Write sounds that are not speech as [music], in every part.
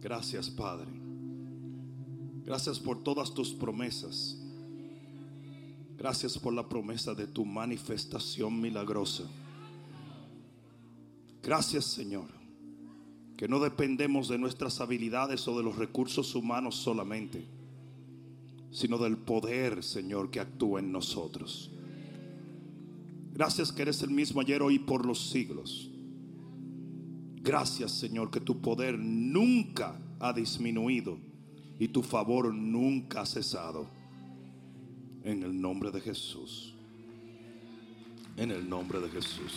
Gracias, Padre. Gracias por todas tus promesas. Gracias por la promesa de tu manifestación milagrosa. Gracias, Señor, que no dependemos de nuestras habilidades o de los recursos humanos solamente, sino del poder, Señor, que actúa en nosotros. Gracias que eres el mismo ayer, hoy y por los siglos. Gracias, Señor, que tu poder nunca ha disminuido y tu favor nunca ha cesado. En el nombre de Jesús. En el nombre de Jesús.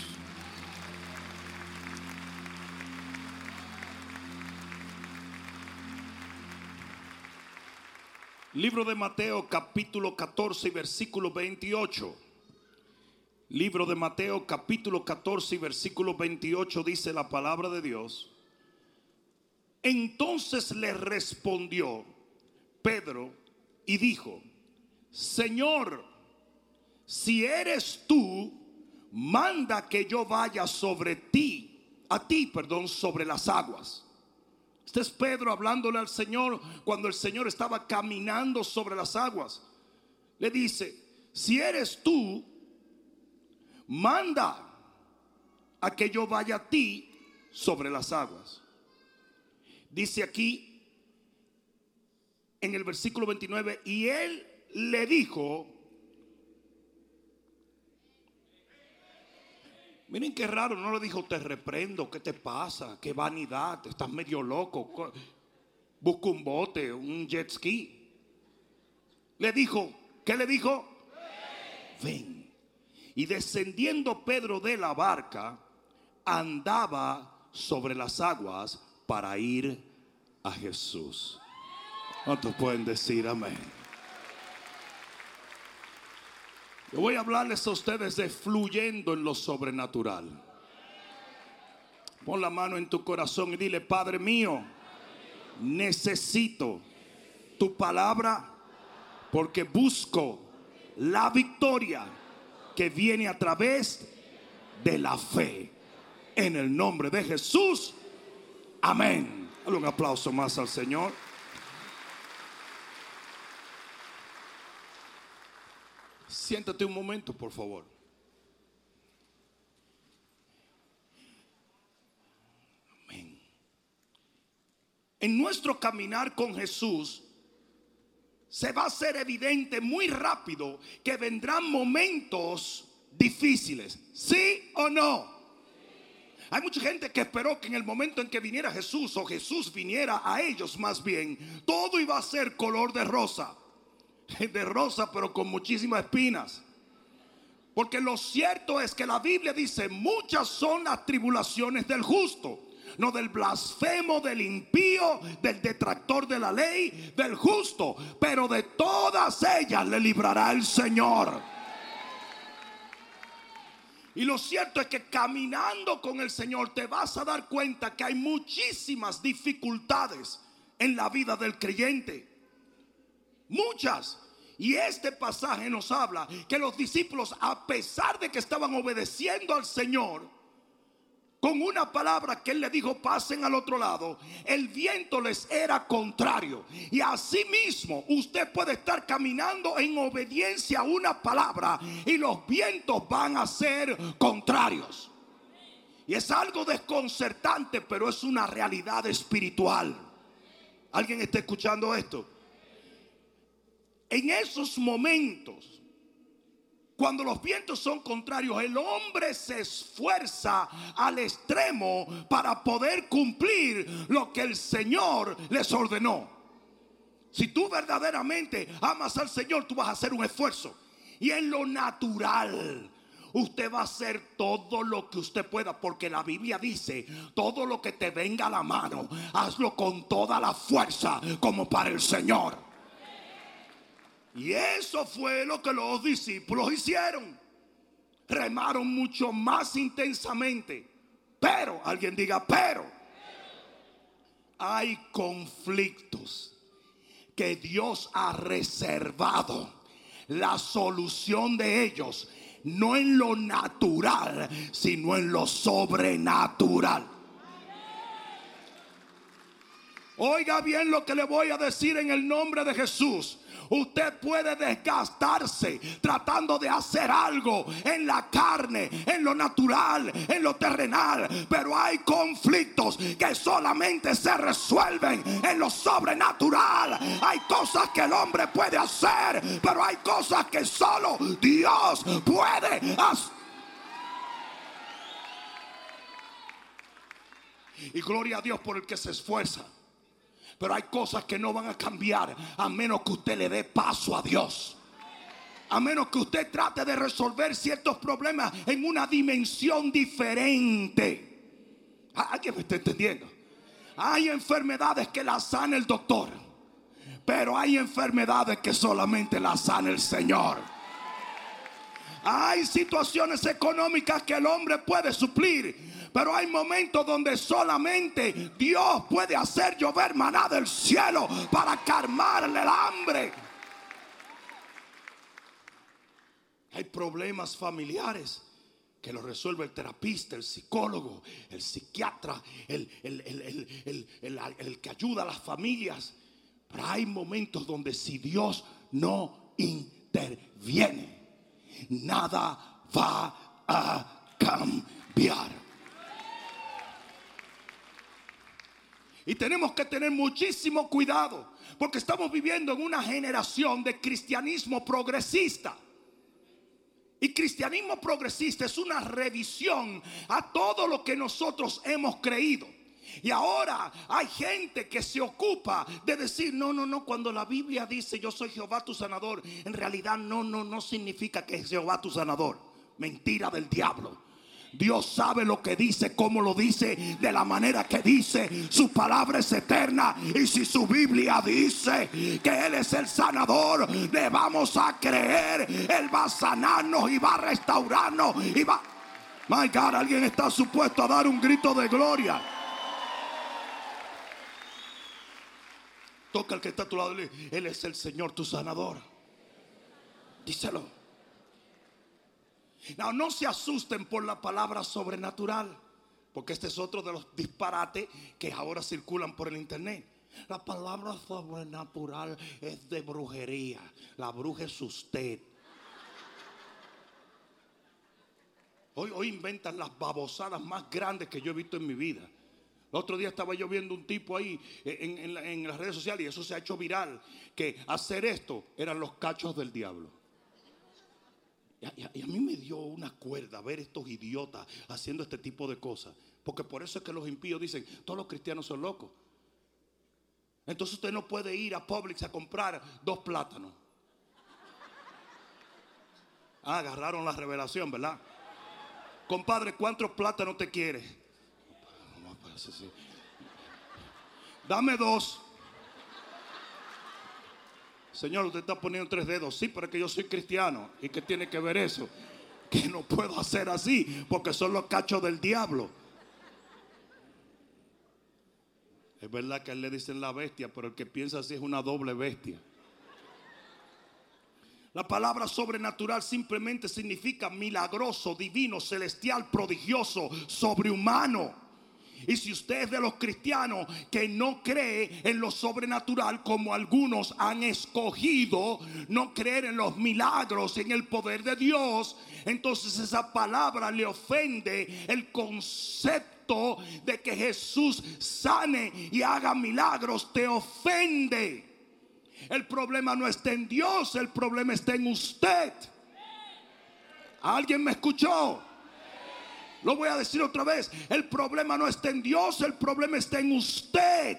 Libro de Mateo capítulo 14 y versículo 28. Libro de Mateo capítulo 14 y versículo 28 dice la palabra de Dios. Entonces le respondió Pedro y dijo, Señor, si eres tú, manda que yo vaya sobre ti, a ti, perdón, sobre las aguas. Este es Pedro hablándole al Señor cuando el Señor estaba caminando sobre las aguas. Le dice, si eres tú, manda a que yo vaya a ti sobre las aguas. Dice aquí en el versículo 29, y él le dijo, miren qué raro, no le dijo, te reprendo, ¿qué te pasa? ¿Qué vanidad? Estás medio loco. Busca un bote, un jet ski. Le dijo, ¿qué le dijo? Ven. Y descendiendo Pedro de la barca, andaba sobre las aguas para ir a Jesús. ¿Cuántos pueden decir amén? Yo voy a hablarles a ustedes de fluyendo en lo sobrenatural. Pon la mano en tu corazón y dile, Padre mío, necesito tu palabra porque busco la victoria que viene a través de la fe. En el nombre de Jesús. Amén. Dale un aplauso más al Señor. Siéntate un momento, por favor. Amén. En nuestro caminar con Jesús, se va a ser evidente muy rápido que vendrán momentos difíciles. ¿Sí o no? Hay mucha gente que esperó que en el momento en que viniera Jesús o Jesús viniera a ellos más bien, todo iba a ser color de rosa. [laughs] De rosa pero con muchísimas espinas. Porque lo cierto es que la Biblia dice, muchas son las tribulaciones del justo no del blasfemo, del impío, del detractor de la ley, del justo, pero de todas ellas le librará el Señor. Y lo cierto es que caminando con el Señor te vas a dar cuenta que hay muchísimas dificultades en la vida del creyente. Muchas. Y este pasaje nos habla que los discípulos, a pesar de que estaban obedeciendo al Señor, con una palabra que él le dijo pasen al otro lado, el viento les era contrario. Y así mismo usted puede estar caminando en obediencia a una palabra y los vientos van a ser contrarios. Y es algo desconcertante, pero es una realidad espiritual. ¿Alguien está escuchando esto? En esos momentos cuando los vientos son contrarios, el hombre se esfuerza al extremo para poder cumplir lo que el Señor les ordenó. Si tú verdaderamente amas al Señor, tú vas a hacer un esfuerzo. Y en lo natural, usted va a hacer todo lo que usted pueda, porque la Biblia dice, todo lo que te venga a la mano, hazlo con toda la fuerza como para el Señor. Y eso fue lo que los discípulos hicieron. Remaron mucho más intensamente. Pero, alguien diga, pero, hay conflictos que Dios ha reservado la solución de ellos, no en lo natural, sino en lo sobrenatural. Oiga bien lo que le voy a decir en el nombre de Jesús. Usted puede desgastarse tratando de hacer algo en la carne, en lo natural, en lo terrenal. Pero hay conflictos que solamente se resuelven en lo sobrenatural. Hay cosas que el hombre puede hacer, pero hay cosas que solo Dios puede hacer. Y gloria a Dios por el que se esfuerza. Pero hay cosas que no van a cambiar a menos que usted le dé paso a Dios. A menos que usted trate de resolver ciertos problemas en una dimensión diferente. ¿Alguien me está entendiendo? Hay enfermedades que las sana el doctor. Pero hay enfermedades que solamente las sana el Señor. Hay situaciones económicas que el hombre puede suplir pero hay momentos donde solamente Dios puede hacer llover maná del cielo para calmarle el hambre. Hay problemas familiares que lo resuelve el terapista, el psicólogo, el psiquiatra, el, el, que ayuda a las familias. Pero hay momentos donde si Dios no interviene, nada va a cambiar. Y tenemos que tener muchísimo cuidado porque estamos viviendo en una generación de cristianismo progresista. Y cristianismo progresista es una revisión a todo lo que nosotros hemos creído. Y ahora hay gente que se ocupa de decir, no, no, no, cuando la Biblia dice yo soy Jehová tu sanador, en realidad no, no, no significa que es Jehová tu sanador. Mentira del diablo. Dios sabe lo que dice, cómo lo dice, de la manera que dice. Su palabra es eterna. Y si su Biblia dice que Él es el sanador, le vamos a creer. Él va a sanarnos y va a restaurarnos. Y va... My God, alguien está supuesto a dar un grito de gloria. Toca al que está a tu lado. Él es el Señor, tu sanador. Díselo. No, no se asusten por la palabra sobrenatural, porque este es otro de los disparates que ahora circulan por el internet. La palabra sobrenatural es de brujería. La bruja es usted. Hoy, inventan las babosadas más grandes que yo he visto en mi vida. El otro día estaba yo viendo un tipo ahí en las redes sociales y eso se ha hecho viral, que hacer esto eran los cachos del diablo. Y a, mí me dio una cuerda ver estos idiotas haciendo este tipo de cosas. Porque por eso es que los impíos dicen, todos los cristianos son locos. Entonces usted no puede ir a Publix a comprar dos plátanos. Ah, agarraron la revelación, ¿verdad? Compadre, ¿cuántos plátanos te quiere? Dame dos. Señor, usted está poniendo tres dedos. Sí, pero es que yo soy cristiano. ¿Y qué tiene que ver eso? [laughs] Que no puedo hacer así porque son los cachos del diablo. Es verdad que a él le dicen la bestia, pero el que piensa así es una doble bestia. La palabra sobrenatural simplemente significa milagroso, divino, celestial, prodigioso, sobrehumano. Y si usted es de los cristianos que no cree en lo sobrenatural como algunos han escogido, no creer en los milagros, en el poder de Dios, entonces esa palabra le ofende el concepto de que Jesús sane y haga milagros, te ofende. El problema no está en Dios, el problema está en usted. ¿Alguien me escuchó? Lo voy a decir otra vez. El problema no está en Dios, el problema está en usted.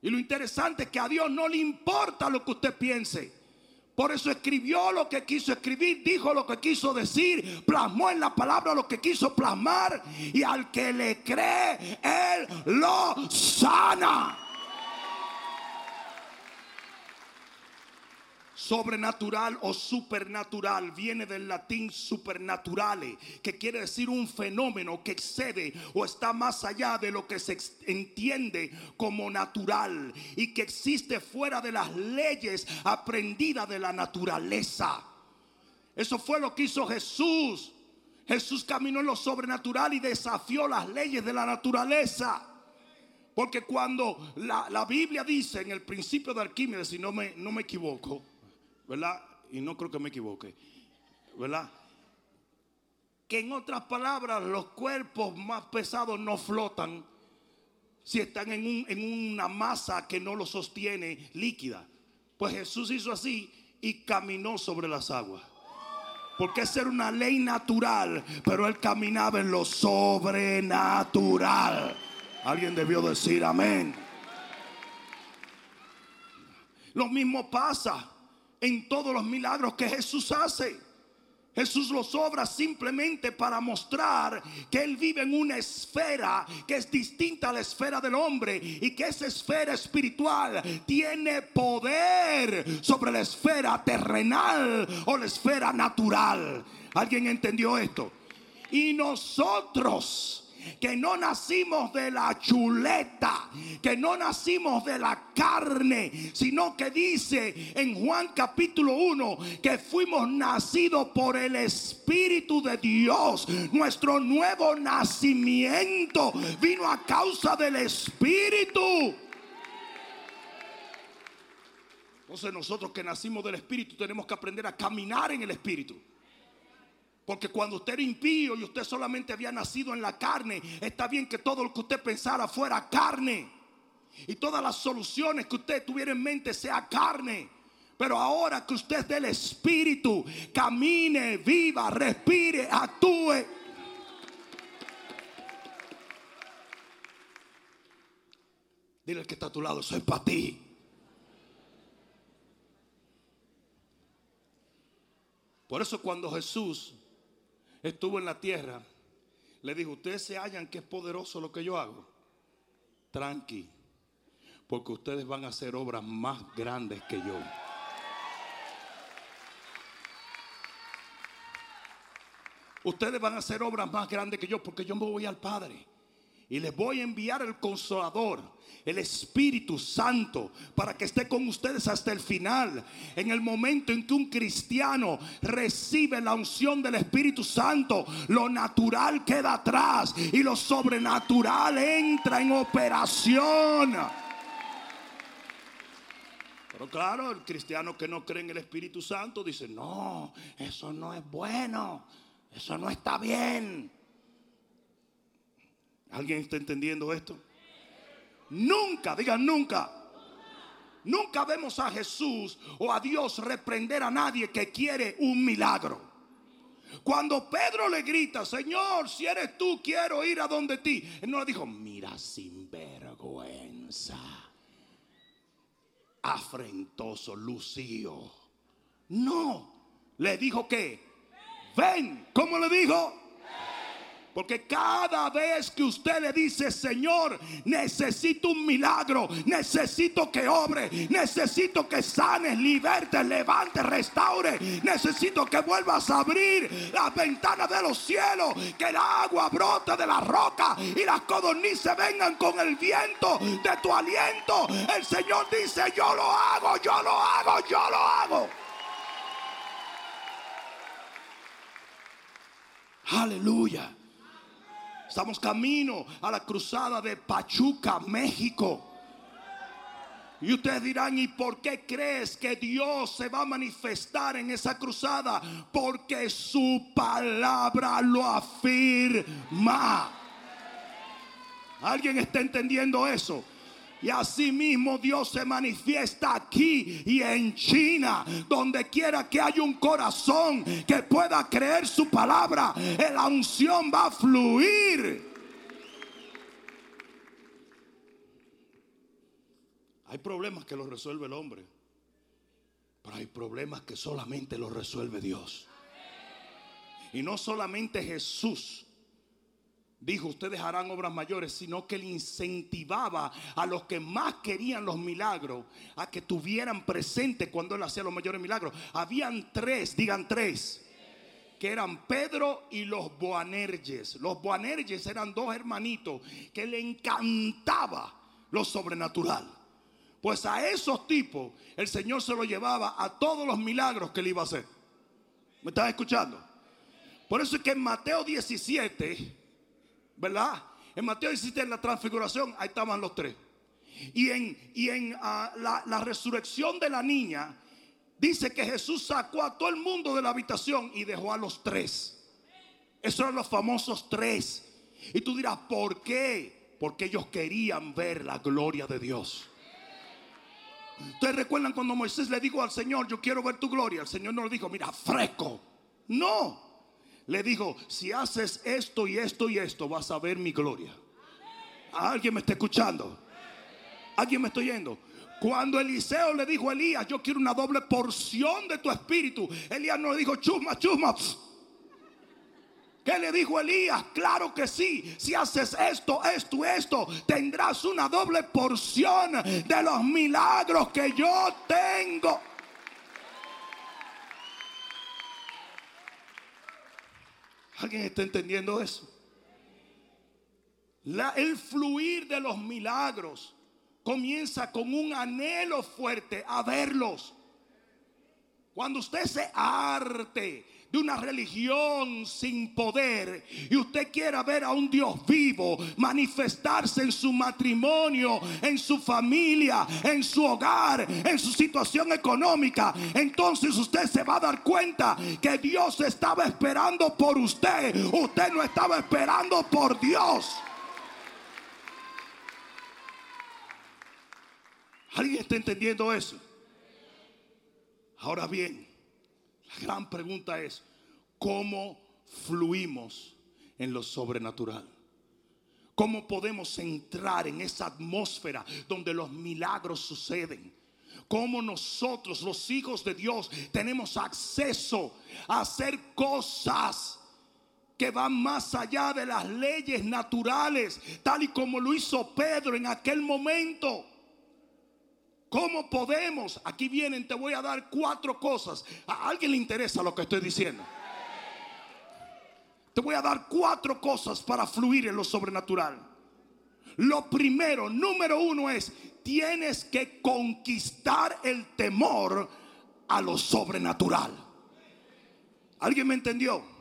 Y lo interesante es que a Dios no le importa lo que usted piense. Por eso escribió lo que quiso escribir, dijo lo que quiso decir, plasmó en la palabra lo que quiso plasmar. Y al que le cree, Él lo sana. Sobrenatural o supernatural viene del latín supernaturale, que quiere decir un fenómeno que excede o está más allá de lo que se entiende como natural y que existe fuera de las leyes aprendidas de la naturaleza. Eso fue lo que hizo Jesús. Jesús caminó en lo sobrenatural y desafió las leyes de la naturaleza. Porque cuando la, la Biblia dice en el principio de Arquímedes, si no me, no me equivoco, ¿verdad? Y no creo que me equivoque, ¿verdad? Que en otras palabras los cuerpos más pesados no flotan si están en, un- en una masa que no lo sostiene líquida. Pues Jesús hizo así y caminó sobre las aguas. Porque esa era una ley natural, pero él caminaba en lo sobrenatural. Alguien debió decir amén. Lo mismo pasa en todos los milagros que Jesús hace. Jesús los obra simplemente para mostrar que Él vive en una esfera que es distinta a la esfera del hombre y que esa esfera espiritual tiene poder sobre la esfera terrenal o la esfera natural. ¿Alguien entendió esto? Y nosotros que no nacimos de la chuleta, que no nacimos de la carne, sino que dice en Juan capítulo 1 que fuimos nacidos por el Espíritu de Dios. Nuestro nuevo nacimiento vino a causa del Espíritu. Entonces nosotros que nacimos del Espíritu tenemos que aprender a caminar en el Espíritu. Porque cuando usted era impío y usted solamente había nacido en la carne, está bien que todo lo que usted pensara fuera carne. Y todas las soluciones que usted tuviera en mente sea carne. Pero ahora que usted es del Espíritu, camine, viva, respire, actúe. Dile al que está a tu lado, soy para ti. Por eso cuando Jesús estuvo en la tierra, le dijo, ustedes se hallan que es poderoso lo que yo hago. Tranqui, porque ustedes van a hacer obras más grandes que yo. Ustedes van a hacer obras más grandes que yo porque yo me voy al Padre. Y les voy a enviar el consolador, el Espíritu Santo, para que esté con ustedes hasta el final. En el momento en que un cristiano recibe la unción del Espíritu Santo, lo natural queda atrás y lo sobrenatural entra en operación. Pero claro, el cristiano que no cree en el Espíritu Santo dice, no, eso no es bueno, eso no está bien. ¿Alguien está entendiendo esto? Nunca, digan nunca. Nunca vemos a Jesús o a Dios reprender a nadie que quiere un milagro. Cuando Pedro le grita, Señor, si eres tú, quiero ir a donde ti. Él no le dijo, mira sin vergüenza. Afrentoso, lucio. No, le dijo que, ven, ¿cómo le dijo? Porque cada vez que usted le dice, Señor, necesito un milagro, necesito que obre, necesito que sanes, libertes, levantes, restaure, necesito que vuelvas a abrir las ventanas de los cielos, que el agua brote de la roca y las codornices vengan con el viento de tu aliento. El Señor dice, yo lo hago, yo lo hago, yo lo hago. Aleluya. Estamos camino a la cruzada de Pachuca, México. Y ustedes dirán, ¿y por qué crees que Dios se va a manifestar en esa cruzada? Porque su palabra lo afirma. ¿Alguien está entendiendo eso? Y así mismo Dios se manifiesta aquí y en China, donde quiera que haya un corazón que pueda creer su palabra, la unción va a fluir. Hay problemas que los resuelve el hombre, pero hay problemas que solamente los resuelve Dios. Y no solamente Jesús dijo, ustedes harán obras mayores, sino que él incentivaba a los que más querían los milagros a que tuvieran presente cuando él hacía los mayores milagros. Habían tres, digan tres, que eran Pedro y los Boanerges. Los Boanerges eran dos hermanitos que le encantaba lo sobrenatural. Pues a esos tipos el Señor se lo llevaba a todos los milagros que él iba a hacer. ¿Me estás escuchando? Por eso es que en Mateo 17 ¿verdad? En Mateo 17, en la transfiguración, ahí estaban los tres. Y en, y en ah, la, la resurrección de la niña, dice que Jesús sacó a todo el mundo de la habitación y dejó a los tres. Esos eran los famosos tres. Y tú dirás, ¿por qué? Porque ellos querían ver la gloria de Dios. Ustedes recuerdan cuando Moisés le dijo al Señor, yo quiero ver tu gloria. El Señor no le dijo, mira, fresco. No. Le dijo, si haces esto y esto y esto, vas a ver mi gloria. ¿Alguien me está escuchando? ¿Alguien me está oyendo? Cuando Eliseo le dijo a Elías, yo quiero una doble porción de tu espíritu, Elías no le dijo, chusma, chusma. ¿Qué le dijo Elías? Claro que sí. Si haces esto, esto, esto, tendrás una doble porción de los milagros que yo tengo. ¿Alguien está entendiendo eso? el fluir de los milagros comienza con un anhelo fuerte a verlos. Cuando usted se arte de una religión sin poder y usted quiera ver a un Dios vivo manifestarse en su matrimonio, en su familia, en su hogar, en su situación económica, entonces usted se va a dar cuenta que Dios estaba esperando por usted. Usted no estaba esperando por Dios. ¿Alguien está entendiendo eso? Ahora bien, gran pregunta es, ¿cómo fluimos en lo sobrenatural? ¿Cómo podemos entrar en esa atmósfera donde los milagros suceden? ¿Cómo nosotros, los hijos de Dios, tenemos acceso a hacer cosas que van más allá de las leyes naturales, tal y como lo hizo Pedro en aquel momento? ¿Cómo podemos? Aquí vienen, te voy a dar cuatro cosas. ¿A alguien le interesa lo que estoy diciendo? Te voy a dar cuatro cosas para fluir en lo sobrenatural. Lo primero, número uno es, tienes que conquistar el temor a lo sobrenatural. ¿Alguien me entendió?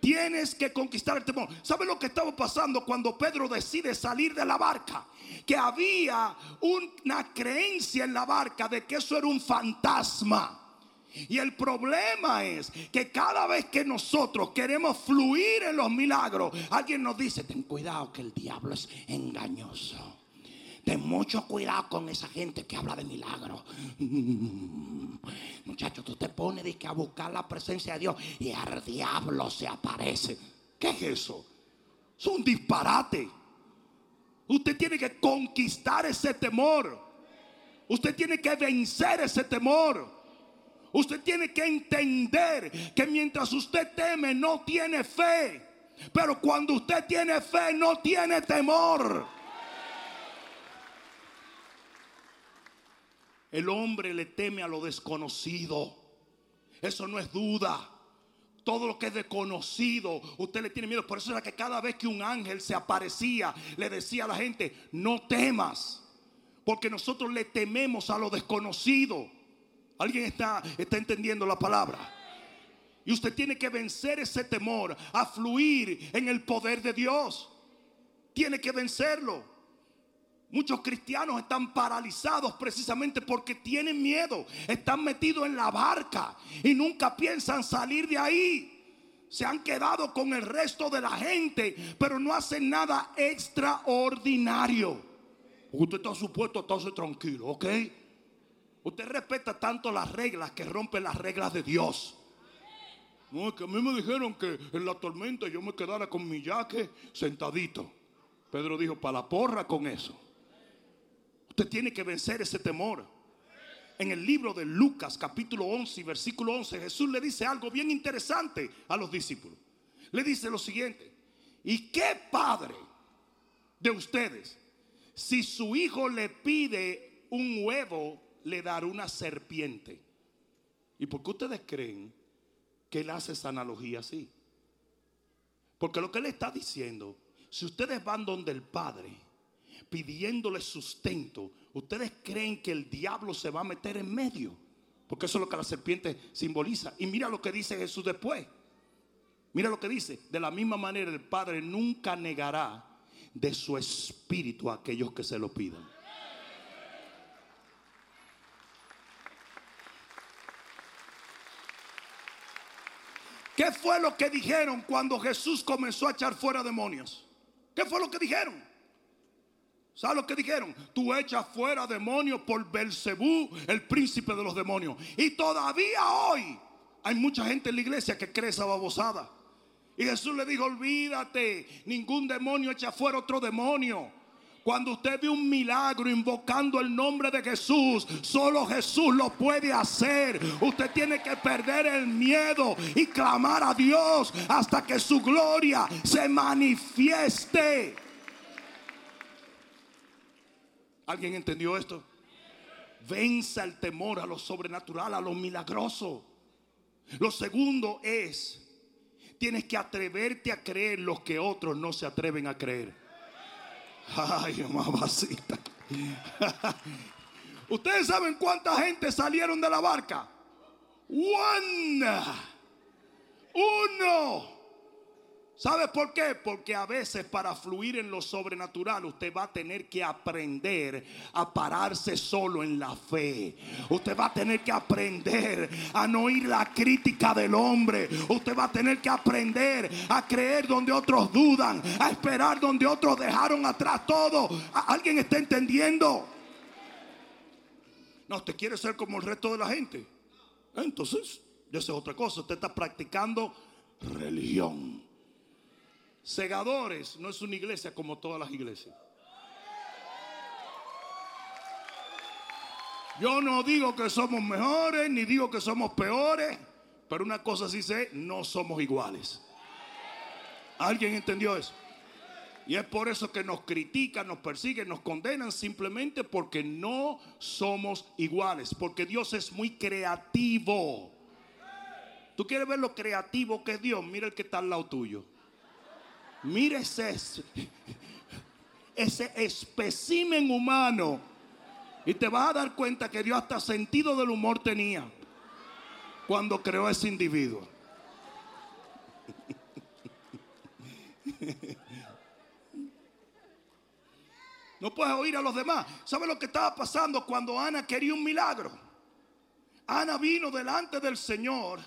Tienes que conquistar el temor. ¿Sabe lo que estaba pasando cuando Pedro decide salir de la barca? que había una creencia en la barca de que eso era un fantasma. Y el problema es que cada vez que nosotros queremos fluir en los milagros, alguien nos dice, ten cuidado que el diablo es engañoso. Ten mucho cuidado con esa gente que habla de milagros. Muchachos, tú te pones a buscar la presencia de Dios y al diablo se aparece. ¿Qué es eso? Es un disparate. Usted tiene que conquistar ese temor. Usted tiene que vencer ese temor. Usted tiene que entender que mientras usted teme no tiene fe. Pero cuando usted tiene fe no tiene temor. El hombre le teme a lo desconocido. Eso no es duda todo lo que es desconocido, usted le tiene miedo. Por eso era que cada vez que un ángel se aparecía, le decía a la gente, no temas, porque nosotros le tememos a lo desconocido. ¿Alguien está, está entendiendo la palabra? Y usted tiene que vencer ese temor a fluir en el poder de Dios. Tiene que vencerlo. Muchos cristianos están paralizados precisamente porque tienen miedo. Están metidos en la barca y nunca piensan salir de ahí. Se han quedado con el resto de la gente, pero no hacen nada extraordinario. Usted está supuesto estarse tranquilo, ¿ok? Usted respeta tanto las reglas que rompe las reglas de Dios. No, es que a mí me dijeron que en la tormenta yo me quedara con mi yaque sentadito. Pedro dijo, para la porra con eso. Usted tiene que vencer ese temor. En el libro de Lucas capítulo 11 versículo 11 Jesús le dice algo bien interesante a los discípulos. Le dice lo siguiente. ¿Y qué padre de ustedes, si su hijo le pide un huevo, le dará una serpiente? ¿Y por qué ustedes creen que él hace esa analogía así? Porque lo que él está diciendo, si ustedes van donde el Padre pidiéndole sustento, ¿ustedes creen que el diablo se va a meter en medio? Porque eso es lo que la serpiente simboliza. Y mira lo que dice Jesús después. Mira lo que dice. De la misma manera el Padre nunca negará de su espíritu a aquellos que se lo pidan. ¿Qué fue lo que dijeron cuando Jesús comenzó a echar fuera demonios? ¿Qué fue lo que dijeron? ¿Sabes lo que dijeron? Tú echas fuera demonios por Belcebú, el príncipe de los demonios. Y todavía hoy hay mucha gente en la iglesia que cree esa babosada. Y Jesús le dijo, olvídate, ningún demonio echa fuera otro demonio. Cuando usted ve un milagro invocando el nombre de Jesús, solo Jesús lo puede hacer. Usted tiene que perder el miedo y clamar a Dios hasta que su gloria se manifieste. ¿Alguien entendió esto? Venza el temor a lo sobrenatural, a lo milagroso. Lo segundo es, tienes que atreverte a creer lo que otros no se atreven a creer. Ay, mamacita. [laughs] Ustedes saben cuánta gente salieron de la barca. One. Uno. ¿Sabe por qué? Porque a veces para fluir en lo sobrenatural usted va a tener que aprender a pararse solo en la fe. Usted va a tener que aprender a no oír la crítica del hombre. Usted va a tener que aprender a creer donde otros dudan, a esperar donde otros dejaron atrás todo. ¿Alguien está entendiendo? No, usted quiere ser como el resto de la gente. Entonces, eso es otra cosa. Usted está practicando religión. Segadores no es una iglesia como todas las iglesias. Yo no digo que somos mejores, ni digo que somos peores, pero una cosa sí sé, no somos iguales. ¿Alguien entendió eso? Y es por eso que nos critican, nos persiguen, nos condenan simplemente porque no somos iguales, porque Dios es muy creativo. ¿Tú quieres ver lo creativo que es Dios? Mira el que está al lado tuyo. Mire ese, ese especimen humano. Y te vas a dar cuenta que Dios hasta sentido del humor tenía cuando creó a ese individuo. No puedes oír a los demás. ¿Sabe lo que estaba pasando cuando Ana quería un milagro? Ana vino delante del Señor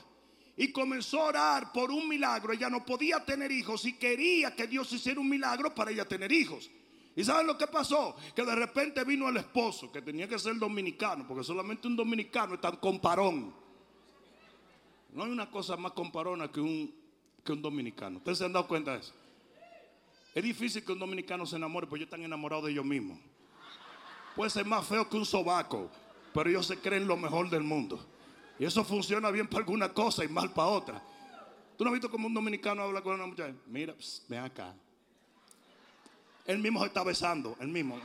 y comenzó a orar por un milagro. Ella no podía tener hijos y quería que Dios hiciera un milagro para ella tener hijos. ¿Y saben lo que pasó? Que de repente vino el esposo, que tenía que ser dominicano, porque solamente un dominicano es tan comparón. No hay una cosa más comparona que un, que un dominicano. ¿Ustedes se han dado cuenta de eso? Es difícil que un dominicano se enamore, porque ellos están enamorados de ellos mismos. Puede ser más feo que un sobaco, pero ellos se creen lo mejor del mundo. Y eso funciona bien para alguna cosa y mal para otra. ¿Tú no has visto cómo un dominicano habla con una muchacha? Mira, ven acá. Él mismo se está besando, él mismo.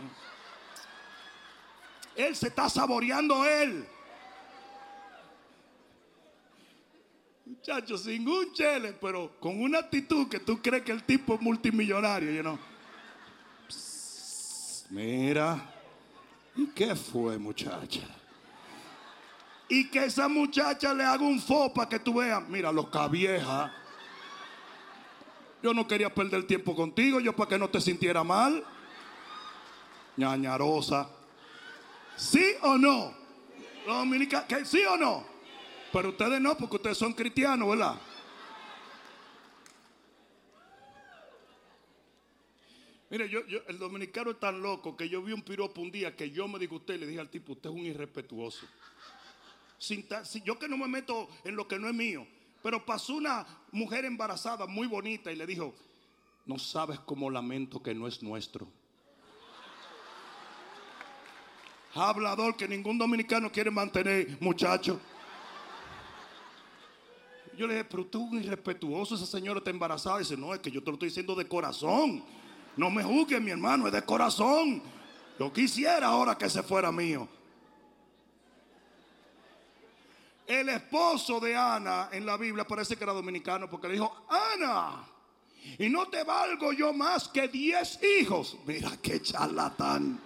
Él se está saboreando él. Muchachos, sin un chele, pero con una actitud que tú crees que el tipo es multimillonario, you know? mira, ¿y qué fue, muchacha? Y que esa muchacha le haga un fo para que tú veas, mira, loca vieja. Yo no quería perder tiempo contigo, yo para que no te sintiera mal. ñañarosa. ¿Sí o no? Los ¿sí o no? Pero ustedes no, porque ustedes son cristianos, ¿verdad? Mire, yo, yo, el dominicano es tan loco que yo vi un piropo un día que yo me digo usted le dije al tipo, usted es un irrespetuoso yo que no me meto en lo que no es mío. Pero pasó una mujer embarazada muy bonita y le dijo, no sabes cómo lamento que no es nuestro. Hablador que ningún dominicano quiere mantener, muchacho. Yo le dije, pero tú irrespetuoso, esa señora está embarazada. Y dice, no, es que yo te lo estoy diciendo de corazón. No me juzgues, mi hermano, es de corazón. Yo quisiera ahora que se fuera mío. El esposo de Ana en la Biblia parece que era dominicano porque le dijo, Ana, y no te valgo yo más que diez hijos. Mira qué charlatán.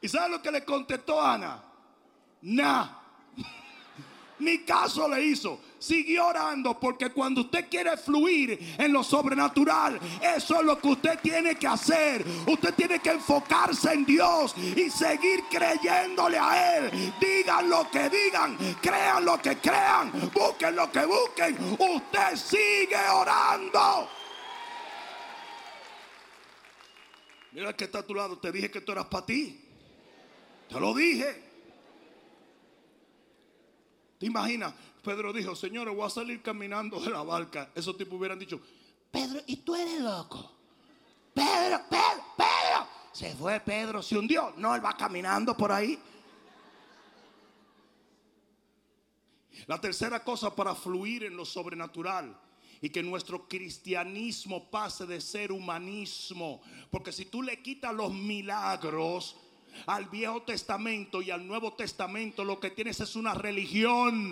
¿Y sabe lo que le contestó Ana? Nah. Ni caso le hizo. Siguió orando porque cuando usted quiere fluir en lo sobrenatural, eso es lo que usted tiene que hacer. Usted tiene que enfocarse en Dios y seguir creyéndole a Él. Digan lo que digan, crean lo que crean, busquen lo que busquen. Usted sigue orando. Mira que está a tu lado. Te dije que tú eras para ti. Te lo dije. ¿Te imaginas? Pedro dijo, Señor, voy a salir caminando de la barca. Esos tipos hubieran dicho, Pedro, ¿y tú eres loco? Pedro, Pedro, Pedro. Se fue Pedro, se hundió. No, él va caminando por ahí. La tercera cosa para fluir en lo sobrenatural y que nuestro cristianismo pase de ser humanismo. Porque si tú le quitas los milagros al Viejo Testamento y al Nuevo Testamento, lo que tienes es una religión.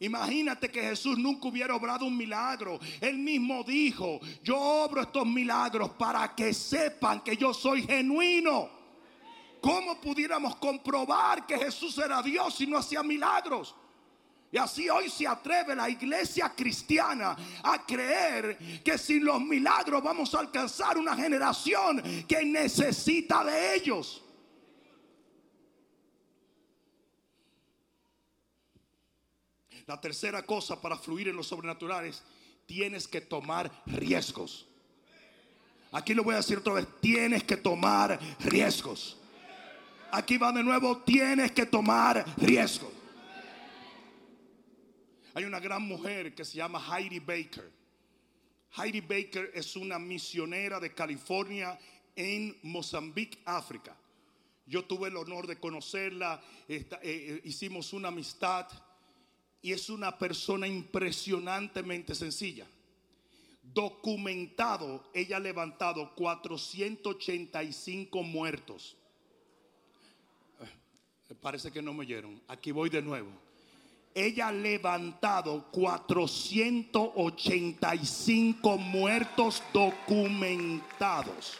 Imagínate que Jesús nunca hubiera obrado un milagro. Él mismo dijo, yo obro estos milagros para que sepan que yo soy genuino. ¿Cómo pudiéramos comprobar que Jesús era Dios si no hacía milagros? Y así hoy se atreve la iglesia cristiana a creer que sin los milagros vamos a alcanzar una generación que necesita de ellos. La tercera cosa para fluir en lo sobrenatural es tienes que tomar riesgos. Aquí lo voy a decir otra vez, tienes que tomar riesgos. Aquí va de nuevo, tienes que tomar riesgos. Hay una gran mujer que se llama Heidi Baker. Heidi Baker es una misionera de California en Mozambique, África. Yo tuve el honor de conocerla, eh, eh, hicimos una amistad y es una persona impresionantemente sencilla. Documentado, ella ha levantado 485 muertos. Eh, parece que no me oyeron. Aquí voy de nuevo ella ha levantado 485 muertos documentados.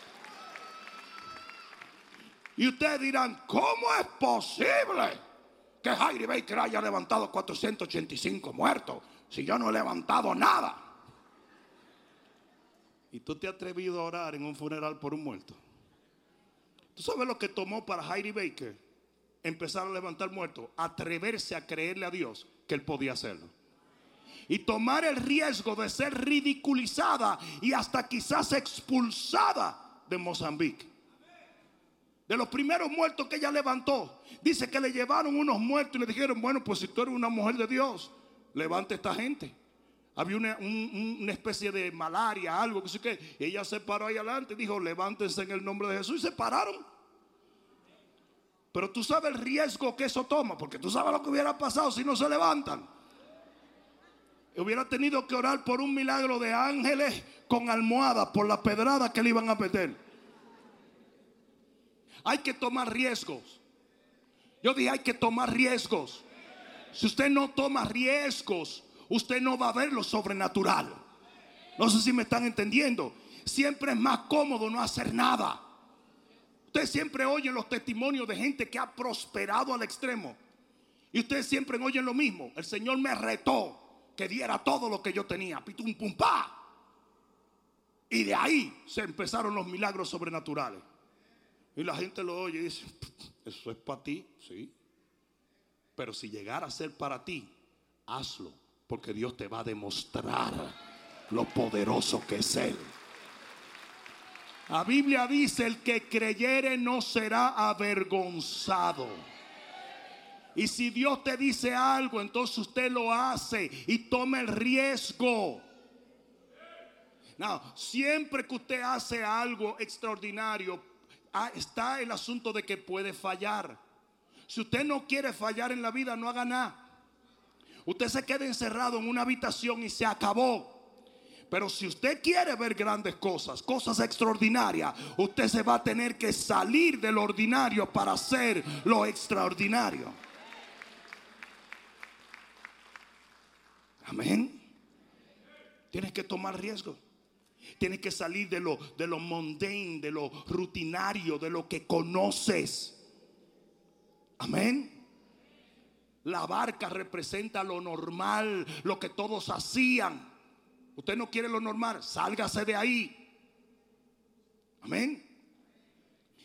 Y ustedes dirán, ¿cómo es posible que Jairi Baker haya levantado 485 muertos si yo no he levantado nada? ¿Y tú te has atrevido a orar en un funeral por un muerto? ¿Tú sabes lo que tomó para Heidi Baker? Empezar a levantar muertos, atreverse a creerle a Dios que él podía hacerlo. Y tomar el riesgo de ser ridiculizada y hasta quizás expulsada de Mozambique. De los primeros muertos que ella levantó, dice que le llevaron unos muertos y le dijeron, bueno, pues si tú eres una mujer de Dios, levante esta gente. Había una, una, especie de malaria, algo que sé que. ella se paró ahí adelante y dijo, levántense en el nombre de Jesús. Y se pararon. Pero tú sabes el riesgo que eso toma, porque tú sabes lo que hubiera pasado si no se levantan. Hubiera tenido que orar por un milagro de ángeles con almohada por la pedrada que le iban a meter. Hay que tomar riesgos. Yo dije, hay que tomar riesgos. Si usted no toma riesgos, usted no va a ver lo sobrenatural. No sé si me están entendiendo. Siempre es más cómodo no hacer nada. Usted siempre oye los testimonios de gente que ha prosperado al extremo. Y ustedes siempre oyen lo mismo. El Señor me retó que diera todo lo que yo tenía. Pitum pum pa. Y de ahí se empezaron los milagros sobrenaturales. Y la gente lo oye y dice, eso es para ti, sí. Pero si llegara a ser para ti, hazlo. Porque Dios te va a demostrar lo poderoso que es Él. La Biblia dice, el que creyere no será avergonzado. Y si Dios te dice algo, entonces usted lo hace y toma el riesgo. No, siempre que usted hace algo extraordinario, ah, está el asunto de que puede fallar. Si usted no quiere fallar en la vida, no haga nada. Usted se queda encerrado en una habitación y se acabó. Pero si usted quiere ver grandes cosas, cosas extraordinarias, usted se va a tener que salir del ordinario para hacer lo extraordinario. Amén. Tienes que tomar riesgo. Tienes que salir de lo, de lo mundane, de lo rutinario, de lo que conoces. Amén. La barca representa lo normal, lo que todos hacían. Usted no quiere lo normal, sálgase de ahí. Amén.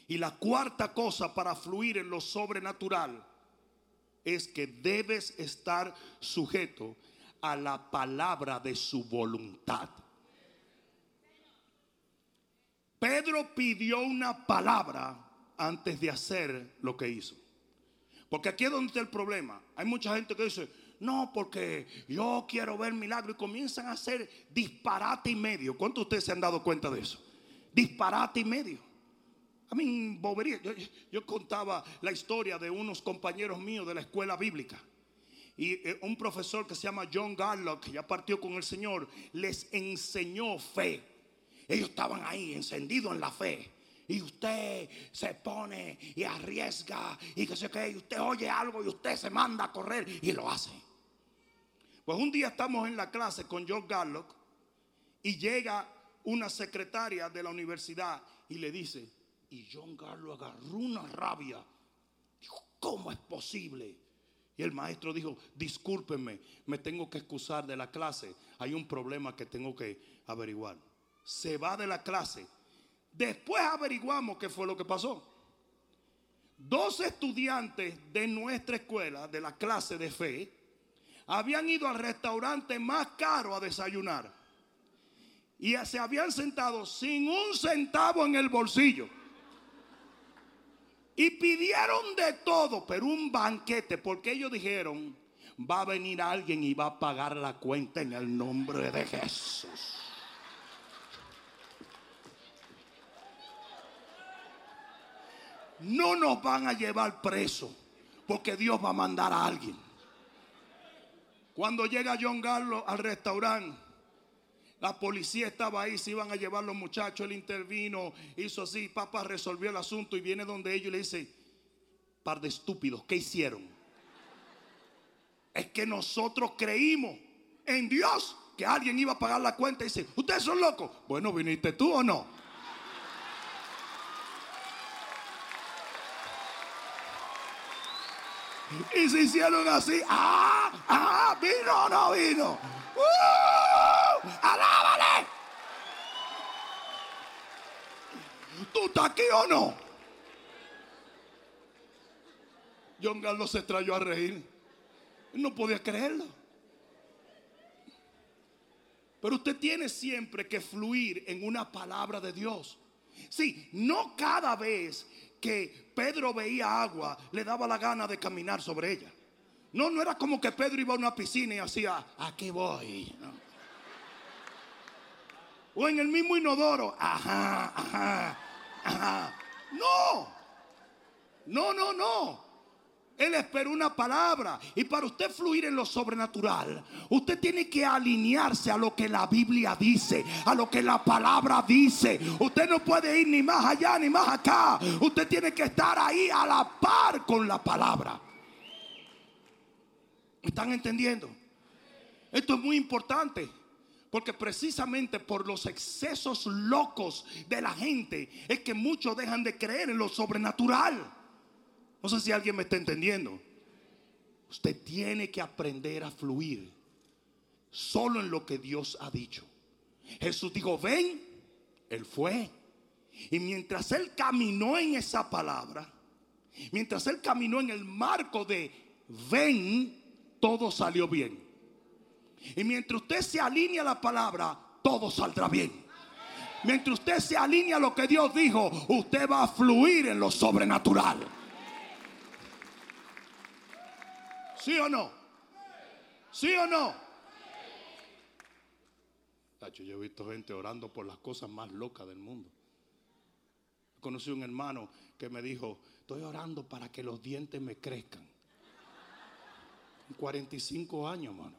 Y la cuarta cosa para fluir en lo sobrenatural es que debes estar sujeto a la palabra de su voluntad. Pedro pidió una palabra antes de hacer lo que hizo. Porque aquí es donde está el problema. Hay mucha gente que dice, no, porque yo quiero ver milagro y comienzan a hacer disparate y medio. ¿Cuántos de ustedes se han dado cuenta de eso? Disparate y medio. A mí, bobería. Yo, contaba la historia de unos compañeros míos de la escuela bíblica. Y eh, un profesor que se llama John Garlock, que ya partió con el Señor, les enseñó fe. Ellos estaban ahí encendidos en la fe. Y usted se pone y arriesga y que sé qué. Y usted oye algo y usted se manda a correr y lo hace. Pues un día estamos en la clase con John Garlock y llega una secretaria de la universidad y le dice, y John Garlock agarró una rabia. Dijo, ¿cómo es posible? Y el maestro dijo, discúlpenme, me tengo que excusar de la clase. Hay un problema que tengo que averiguar se va de la clase. Después averiguamos qué fue lo que pasó. Dos estudiantes de nuestra escuela, de la clase de fe, habían ido al restaurante más caro a desayunar. Y se habían sentado sin un centavo en el bolsillo. Y pidieron de todo, pero un banquete, porque ellos dijeron, va a venir alguien y va a pagar la cuenta en el nombre de Jesús. no nos van a llevar preso porque Dios va a mandar a alguien. Cuando llega John Garlo al restaurante, la policía estaba ahí, se iban a llevar los muchachos, él intervino, hizo así, papá resolvió el asunto y viene donde ellos y le dice, par de estúpidos, ¿qué hicieron? Es que nosotros creímos en Dios que alguien iba a pagar la cuenta y dice, ¿ustedes son locos? Bueno, ¿viniste tú o no? Y se hicieron así. ¡Ah! ¡Ah! ¿Vino o no vino? ¡Uh! ¡Alábale! ¿Tú estás aquí o no? John Carlos se trayó a reír. No podía creerlo. Pero usted tiene siempre que fluir en una palabra de Dios. Sí, no cada vez que Pedro veía agua, le daba la gana de caminar sobre ella. No, no era como que Pedro iba a una piscina y hacía, aquí voy. O en el mismo inodoro, ajá, ajá, ajá. No, no, no, no. Él esperó una palabra. Y para usted fluir en lo sobrenatural, usted tiene que alinearse a lo que la Biblia dice, a lo que la palabra dice. Usted no puede ir ni más allá ni más acá. Usted tiene que estar ahí a la par con la palabra. ¿Están entendiendo? Esto es muy importante. Porque precisamente por los excesos locos de la gente es que muchos dejan de creer en lo sobrenatural. No sé si alguien me está entendiendo. Usted tiene que aprender a fluir solo en lo que Dios ha dicho. Jesús dijo, ven, Él fue. Y mientras Él caminó en esa palabra, mientras Él caminó en el marco de ven, todo salió bien. Y mientras usted se alinea a la palabra, todo saldrá bien. Mientras usted se alinea a lo que Dios dijo, usted va a fluir en lo sobrenatural. ¿Sí o no? ¿Sí o no? yo he visto gente orando por las cosas más locas del mundo. Conocí un hermano que me dijo, estoy orando para que los dientes me crezcan. 45 años, hermano.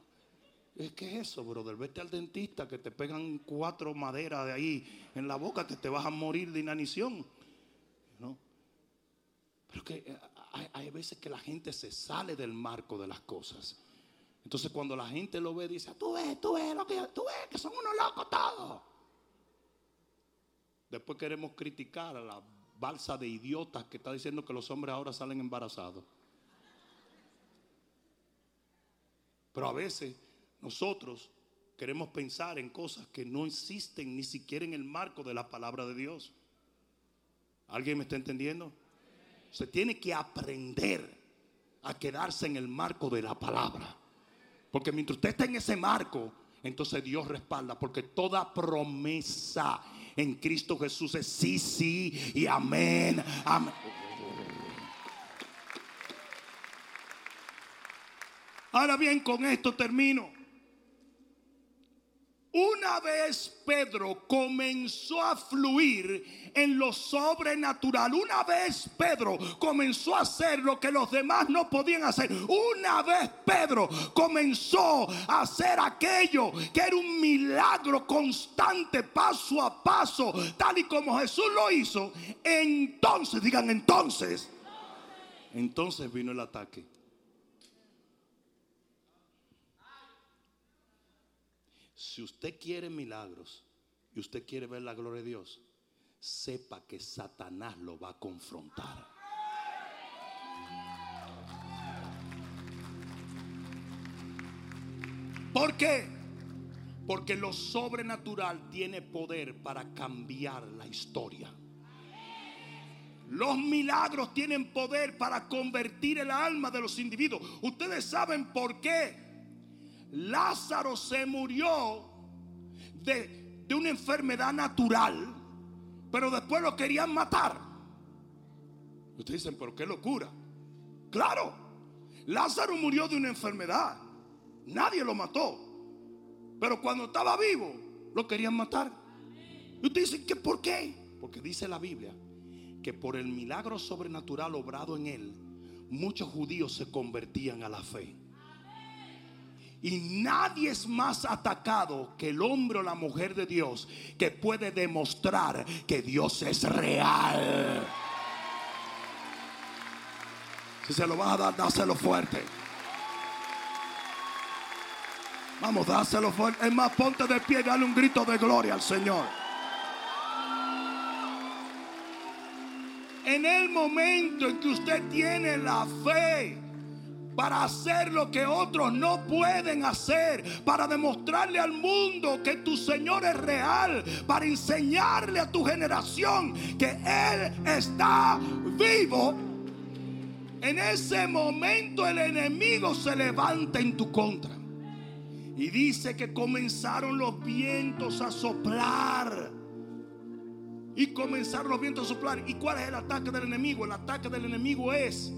Es que es eso, brother. Vete al dentista que te pegan cuatro maderas de ahí en la boca que te vas a morir de inanición. ¿No? Pero que hay, veces que la gente se sale del marco de las cosas. Entonces cuando la gente lo ve, dice, tú ves, tú ves, lo que, tú ves, que son unos locos todos. Después queremos criticar a la balsa de idiotas que está diciendo que los hombres ahora salen embarazados. Pero a veces nosotros queremos pensar en cosas que no existen ni siquiera en el marco de la palabra de Dios. ¿Alguien me está entendiendo? Se tiene que aprender a quedarse en el marco de la palabra. Porque mientras usted está en ese marco, entonces Dios respalda. Porque toda promesa en Cristo Jesús es sí, sí y amén. Amén. Ahora bien, con esto termino. Una vez Pedro comenzó a fluir en lo sobrenatural, una vez Pedro comenzó a hacer lo que los demás no podían hacer, una vez Pedro comenzó a hacer aquello que era un milagro constante, paso a paso, tal y como Jesús lo hizo, entonces, digan entonces, entonces vino el ataque. Si usted quiere milagros y usted quiere ver la gloria de Dios, sepa que Satanás lo va a confrontar. ¿Por qué? Porque lo sobrenatural tiene poder para cambiar la historia. Los milagros tienen poder para convertir el alma de los individuos. Ustedes saben por qué Lázaro se murió de, una enfermedad natural, pero después lo querían matar. Ustedes dicen, pero qué locura. Claro, Lázaro murió de una enfermedad. Nadie lo mató. Pero cuando estaba vivo, lo querían matar. Y ustedes dicen, ¿qué por qué? Porque dice la Biblia que por el milagro sobrenatural obrado en él, muchos judíos se convertían a la fe. Y nadie es más atacado que el hombre o la mujer de Dios que puede demostrar que Dios es real. Si se lo vas a dar, dáselo fuerte. Vamos, dáselo fuerte. Es más, ponte de pie y dale un grito de gloria al Señor. En el momento en que usted tiene la fe para hacer lo que otros no pueden hacer, para demostrarle al mundo que tu Señor es real, para enseñarle a tu generación que Él está vivo. En ese momento el enemigo se levanta en tu contra. Y dice que comenzaron los vientos a soplar. Y comenzaron los vientos a soplar. ¿Y cuál es el ataque del enemigo? El ataque del enemigo es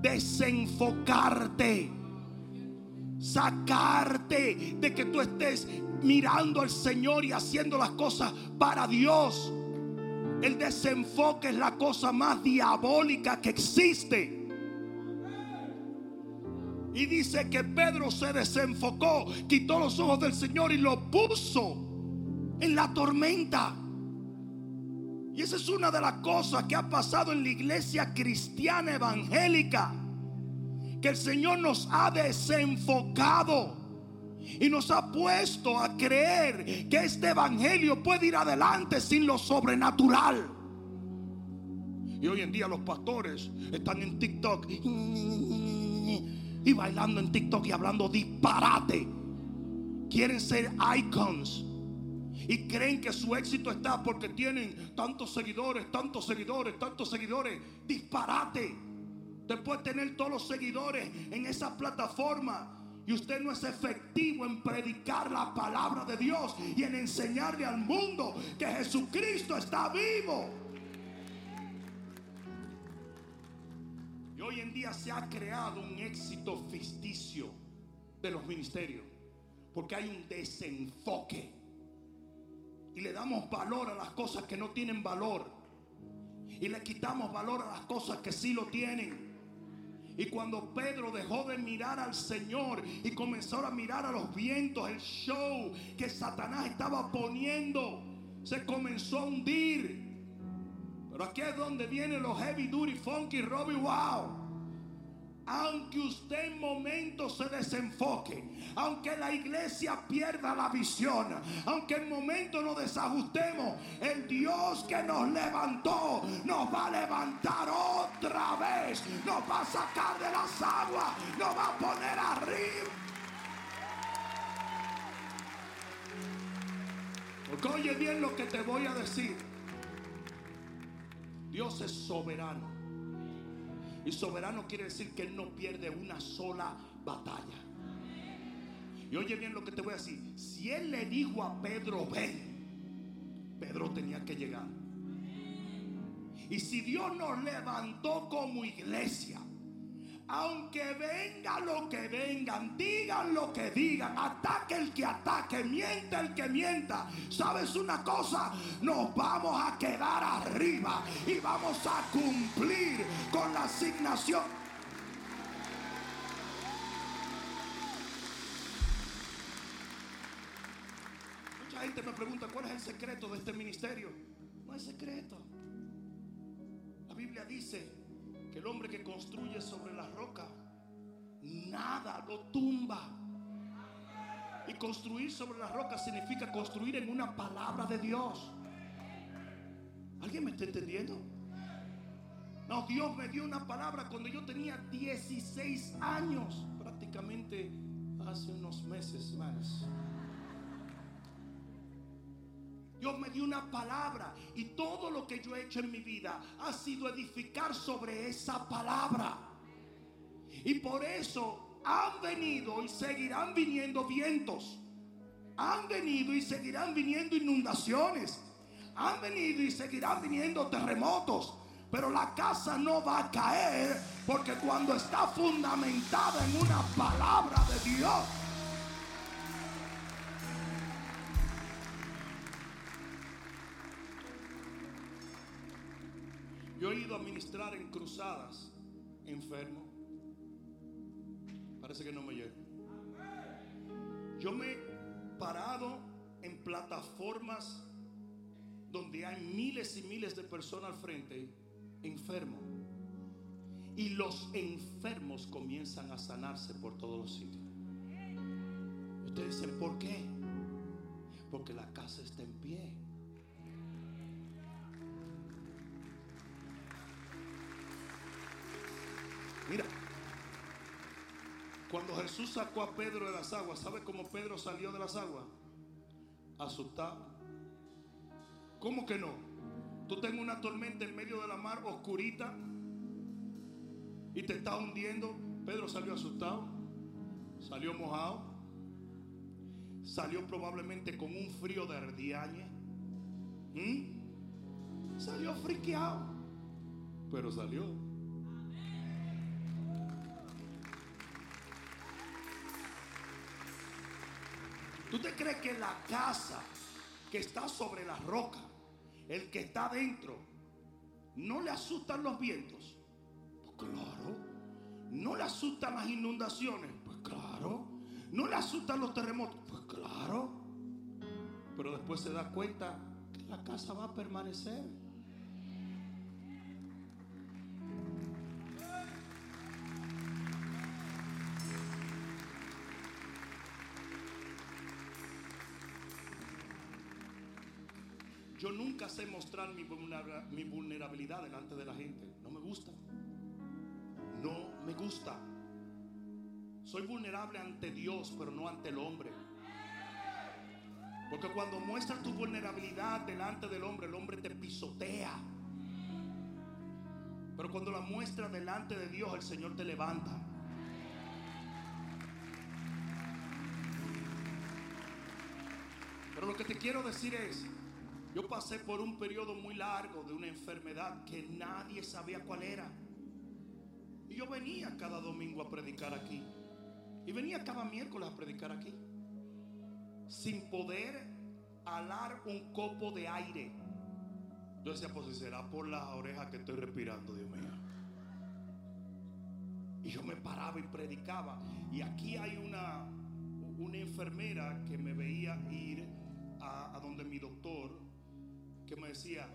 desenfocarte, sacarte de que tú estés mirando al Señor y haciendo las cosas para Dios. El desenfoque es la cosa más diabólica que existe. Y dice que Pedro se desenfocó, quitó los ojos del Señor y lo puso en la tormenta. Y esa es una de las cosas que ha pasado en la iglesia cristiana evangélica. Que el Señor nos ha desenfocado. Y nos ha puesto a creer que este evangelio puede ir adelante sin lo sobrenatural. Y hoy en día los pastores están en TikTok y bailando en TikTok y hablando disparate. Quieren ser icons y creen que su éxito está porque tienen tantos seguidores, tantos seguidores, tantos seguidores. Disparate. Después de tener todos los seguidores en esa plataforma y usted no es efectivo en predicar la palabra de Dios y en enseñarle al mundo que Jesucristo está vivo. Y hoy en día se ha creado un éxito ficticio de los ministerios porque hay un desenfoque y le damos valor a las cosas que no tienen valor. Y le quitamos valor a las cosas que sí lo tienen. Y cuando Pedro dejó de mirar al Señor y comenzó a mirar a los vientos, el show que Satanás estaba poniendo, se comenzó a hundir. Pero aquí es donde vienen los heavy duty, funky, Robbie Wow aunque usted en momentos se desenfoque, aunque la iglesia pierda la visión, aunque en momentos nos desajustemos, el Dios que nos levantó nos va a levantar otra vez, nos va a sacar de las aguas, nos va a poner arriba. Porque oye bien lo que te voy a decir. Dios es soberano. Y soberano quiere decir que Él no pierde una sola batalla. Y oye bien lo que te voy a decir. Si Él le dijo a Pedro, ven, Pedro tenía que llegar. Y si Dios nos levantó como iglesia, aunque venga lo que vengan, digan lo que digan, ataque el que ataque, mienta el que mienta. ¿Sabes una cosa? Nos vamos a quedar arriba y vamos a cumplir con la asignación. Mucha gente me pregunta, ¿cuál es el secreto de este ministerio? No hay secreto. La Biblia dice que el hombre que construye sobre la roca, nada lo tumba. Y construir sobre la roca significa construir en una palabra de Dios. ¿Alguien me está entendiendo? No, Dios me dio una palabra cuando yo tenía 16 años, prácticamente hace unos meses más. Dios me dio una palabra y todo lo que yo he hecho en mi vida ha sido edificar sobre esa palabra. Y por eso han venido y seguirán viniendo vientos. Han venido y seguirán viniendo inundaciones. Han venido y seguirán viniendo terremotos. Pero la casa no va a caer porque cuando está fundamentada en una palabra de Dios, ministrar en cruzadas enfermo. Parece que no me llega. Yo me he parado en plataformas donde hay miles y miles de personas al frente enfermos. Y los enfermos comienzan a sanarse por todos los sitios. Ustedes dicen, ¿por qué? Porque la casa está en pie. Mira, cuando Jesús sacó a Pedro de las aguas, ¿sabe cómo Pedro salió de las aguas? Asustado. ¿Cómo que no? Tú tengo una tormenta en medio de la mar oscurita y te está hundiendo. Pedro salió asustado, salió mojado, salió probablemente con un frío de ardiañe. ¿Mm? Salió friqueado, pero salió. ¿Tú te crees que la casa que está sobre la roca, el que está dentro, no le asustan los vientos? Pues claro. ¿No le asustan las inundaciones? Pues claro. ¿No le asustan los terremotos? Pues claro. Pero después se da cuenta que la casa va a permanecer. Yo nunca sé mostrar mi vulnerabilidad delante de la gente. No me gusta. No me gusta. Soy vulnerable ante Dios, pero no ante el hombre. Porque cuando muestras tu vulnerabilidad delante del hombre, el hombre te pisotea. Pero cuando la muestras delante de Dios, el Señor te levanta. Pero lo que te quiero decir es, yo pasé por un periodo muy largo de una enfermedad que nadie sabía cuál era. Y yo venía cada domingo a predicar aquí. Y venía cada miércoles a predicar aquí. Sin poder alar un copo de aire. Yo decía, pues si será por las orejas que estoy respirando, Dios mío. Y yo me paraba y predicaba. Y aquí hay una, una enfermera que me veía ir a, a donde mi doctor que me decía,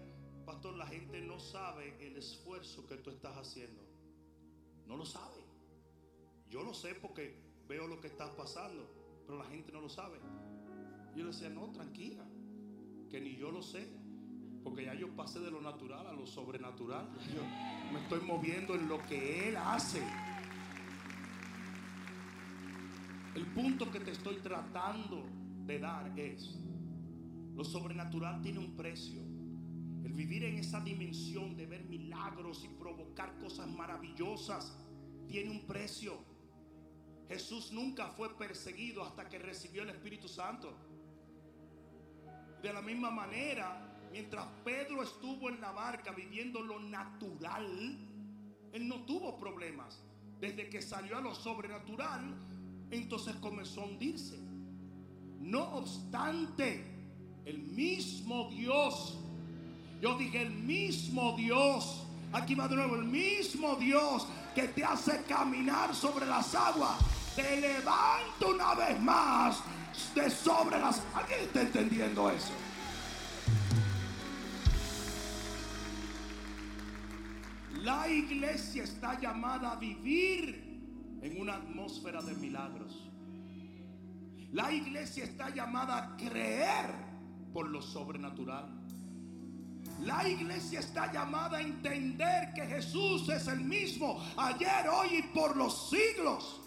pastor, la gente no sabe el esfuerzo que tú estás haciendo. No lo sabe. Yo lo sé porque veo lo que estás pasando, pero la gente no lo sabe. Yo le decía, no, tranquila, que ni yo lo sé, porque ya yo pasé de lo natural a lo sobrenatural. Yo me estoy moviendo en lo que Él hace. El punto que te estoy tratando de dar es Lo sobrenatural tiene un precio. El vivir en esa dimensión de ver milagros y provocar cosas maravillosas tiene un precio. Jesús nunca fue perseguido hasta que recibió el Espíritu Santo. De la misma manera, mientras Pedro estuvo en la barca viviendo lo natural, él no tuvo problemas. Desde que salió a lo sobrenatural, entonces comenzó a hundirse. No obstante, el mismo Dios, yo dije el mismo Dios, aquí va de nuevo, el mismo Dios que te hace caminar sobre las aguas, te levanta una vez más de sobre las... ¿Alguien está entendiendo eso? La iglesia está llamada a vivir en una atmósfera de milagros. La iglesia está llamada a creer por lo sobrenatural. La iglesia está llamada a entender que Jesús es el mismo ayer, hoy y por los siglos.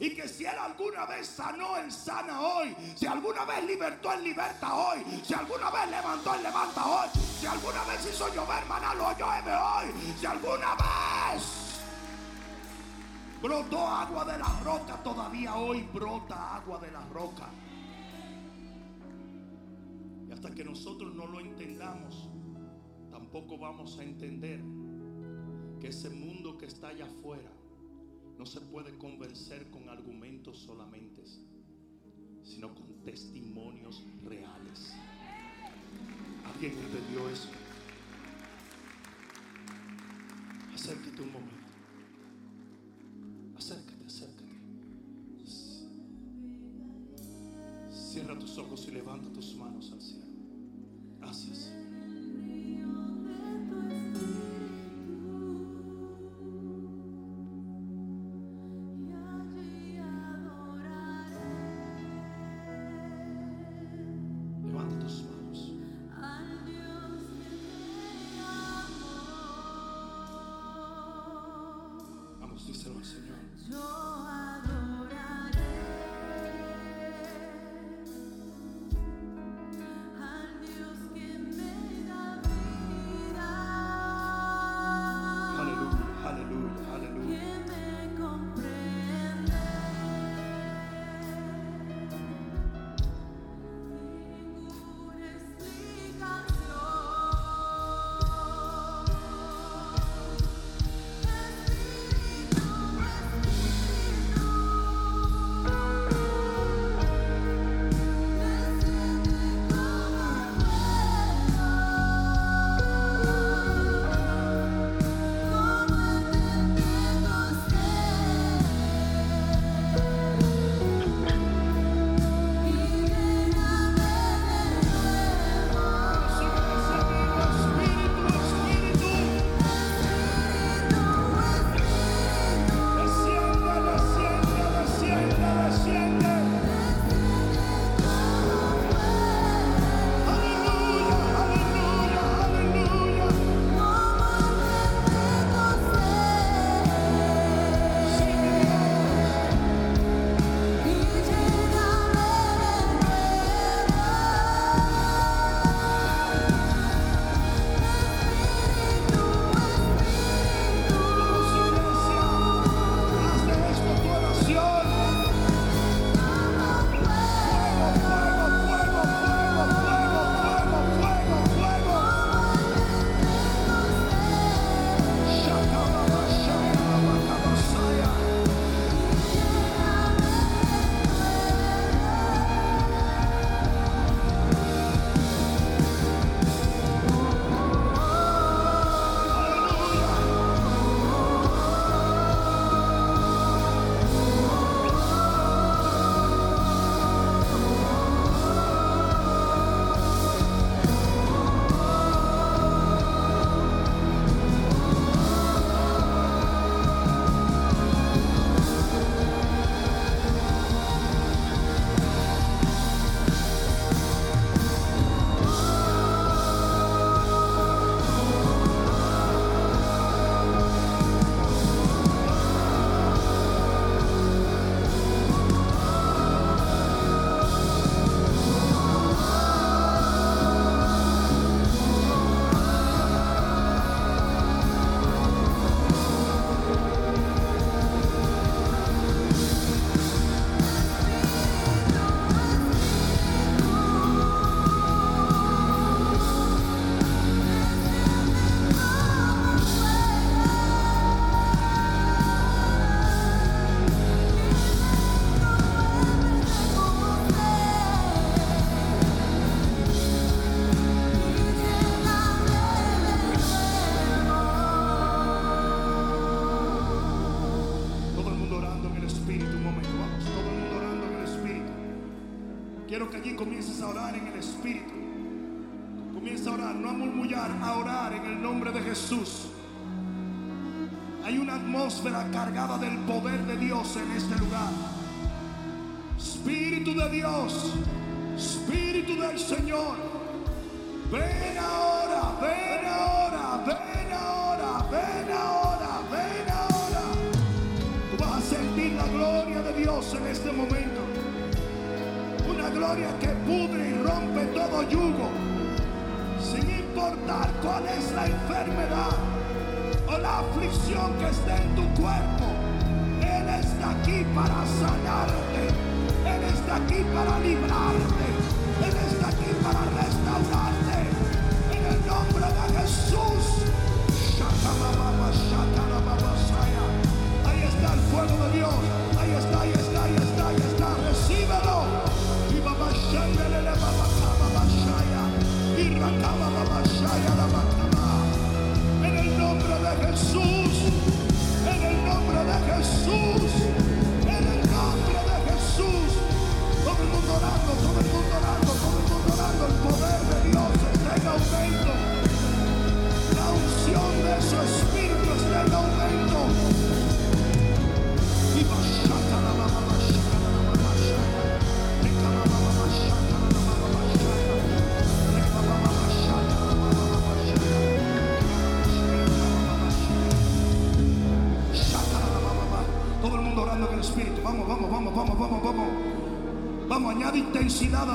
Y que si Él alguna vez sanó, Él sana hoy. Si alguna vez libertó, Él liberta hoy. Si alguna vez levantó, Él levanta hoy. Si alguna vez hizo llover, maná, lo llueve hoy. Si alguna vez brotó agua de la roca, todavía hoy brota agua de la roca. Que nosotros no lo entendamos, tampoco vamos a entender que ese mundo que está allá afuera no se puede convencer con argumentos solamente, sino con testimonios reales. ¿Alguien entendió eso? Acércate un momento. Acércate, acércate. Cierra tus ojos y levanta tus manos al cielo. Gracias.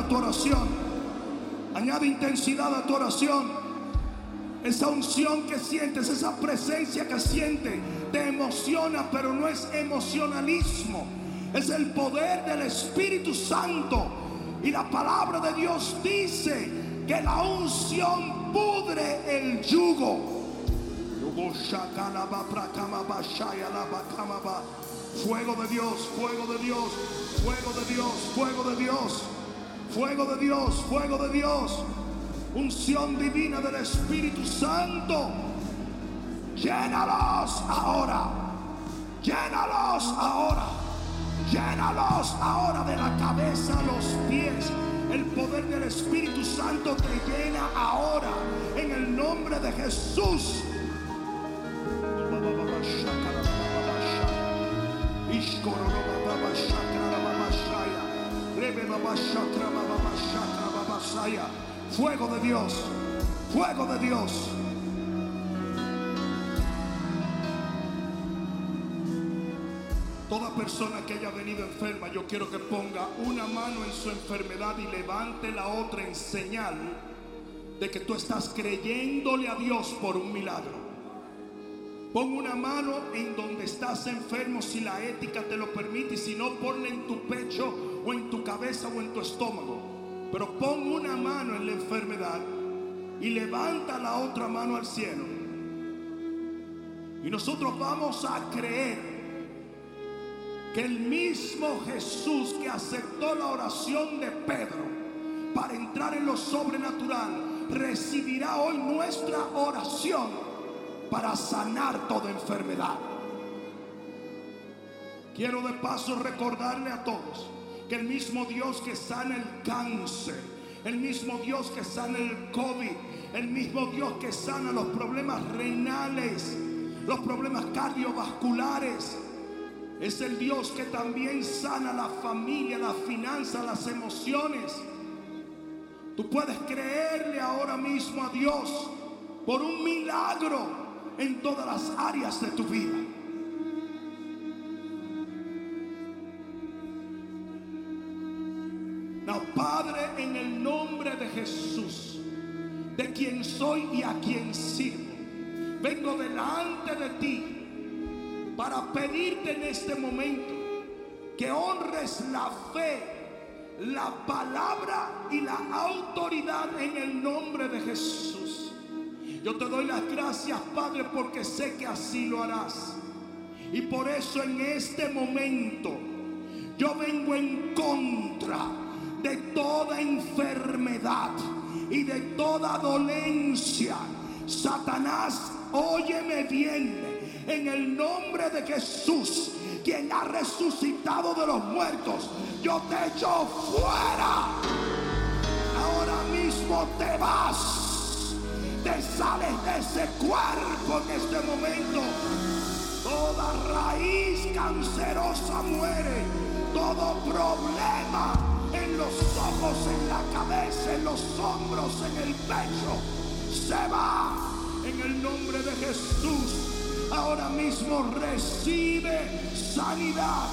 Tu oración. Añade intensidad a tu oración. Esa unción que sientes, esa presencia que sientes, te emociona, pero no es emocionalismo. Es el poder del Espíritu Santo. Y la palabra de Dios dice que la unción pudre el yugo. Fuego de Dios, fuego de Dios, fuego de Dios, fuego de Dios, fuego de Dios, fuego de Dios. Unción divina del Espíritu Santo. Llénalos ahora. Llénalos ahora. Llénalos ahora de la cabeza a los pies. El poder del Espíritu Santo te llena ahora. En el nombre de Jesús. Fuego de Dios, fuego de Dios. Toda persona que haya venido enferma, yo quiero que ponga una mano en su enfermedad y levante la otra en señal de que tú estás creyéndole a Dios por un milagro. Pon una mano en donde estás enfermo si la ética te lo permite y si no, ponla en tu pecho o en tu cabeza o en tu estómago. Pero pon una mano en la enfermedad y levanta la otra mano al cielo. Y nosotros vamos a creer que el mismo Jesús que aceptó la oración de Pedro para entrar en lo sobrenatural recibirá hoy nuestra oración para sanar toda enfermedad. Quiero de paso recordarle a todos que el mismo Dios que sana el cáncer, el mismo Dios que sana el COVID, el mismo Dios que sana los problemas renales, los problemas cardiovasculares, es el Dios que también sana la familia, la finanza, las emociones. Tú puedes creerle ahora mismo a Dios por un milagro en todas las áreas de tu vida. En el nombre de Jesús, de quien soy y a quien sirvo, vengo delante de ti para pedirte en este momento que honres la fe, la palabra y la autoridad en el nombre de Jesús. Yo te doy las gracias, Padre, porque sé que así lo harás. Y por eso en este momento yo vengo en contra de toda enfermedad y de toda dolencia. Satanás, óyeme bien en el nombre de Jesús, quien ha resucitado de los muertos, yo te echo fuera. mismo te vas. Te sales de ese cuerpo en este momento. Toda raíz cancerosa muere. Todo problema los ojos, en la cabeza, en los hombros, en el pecho, se va en el nombre de Jesús. Ahora mismo recibe sanidad.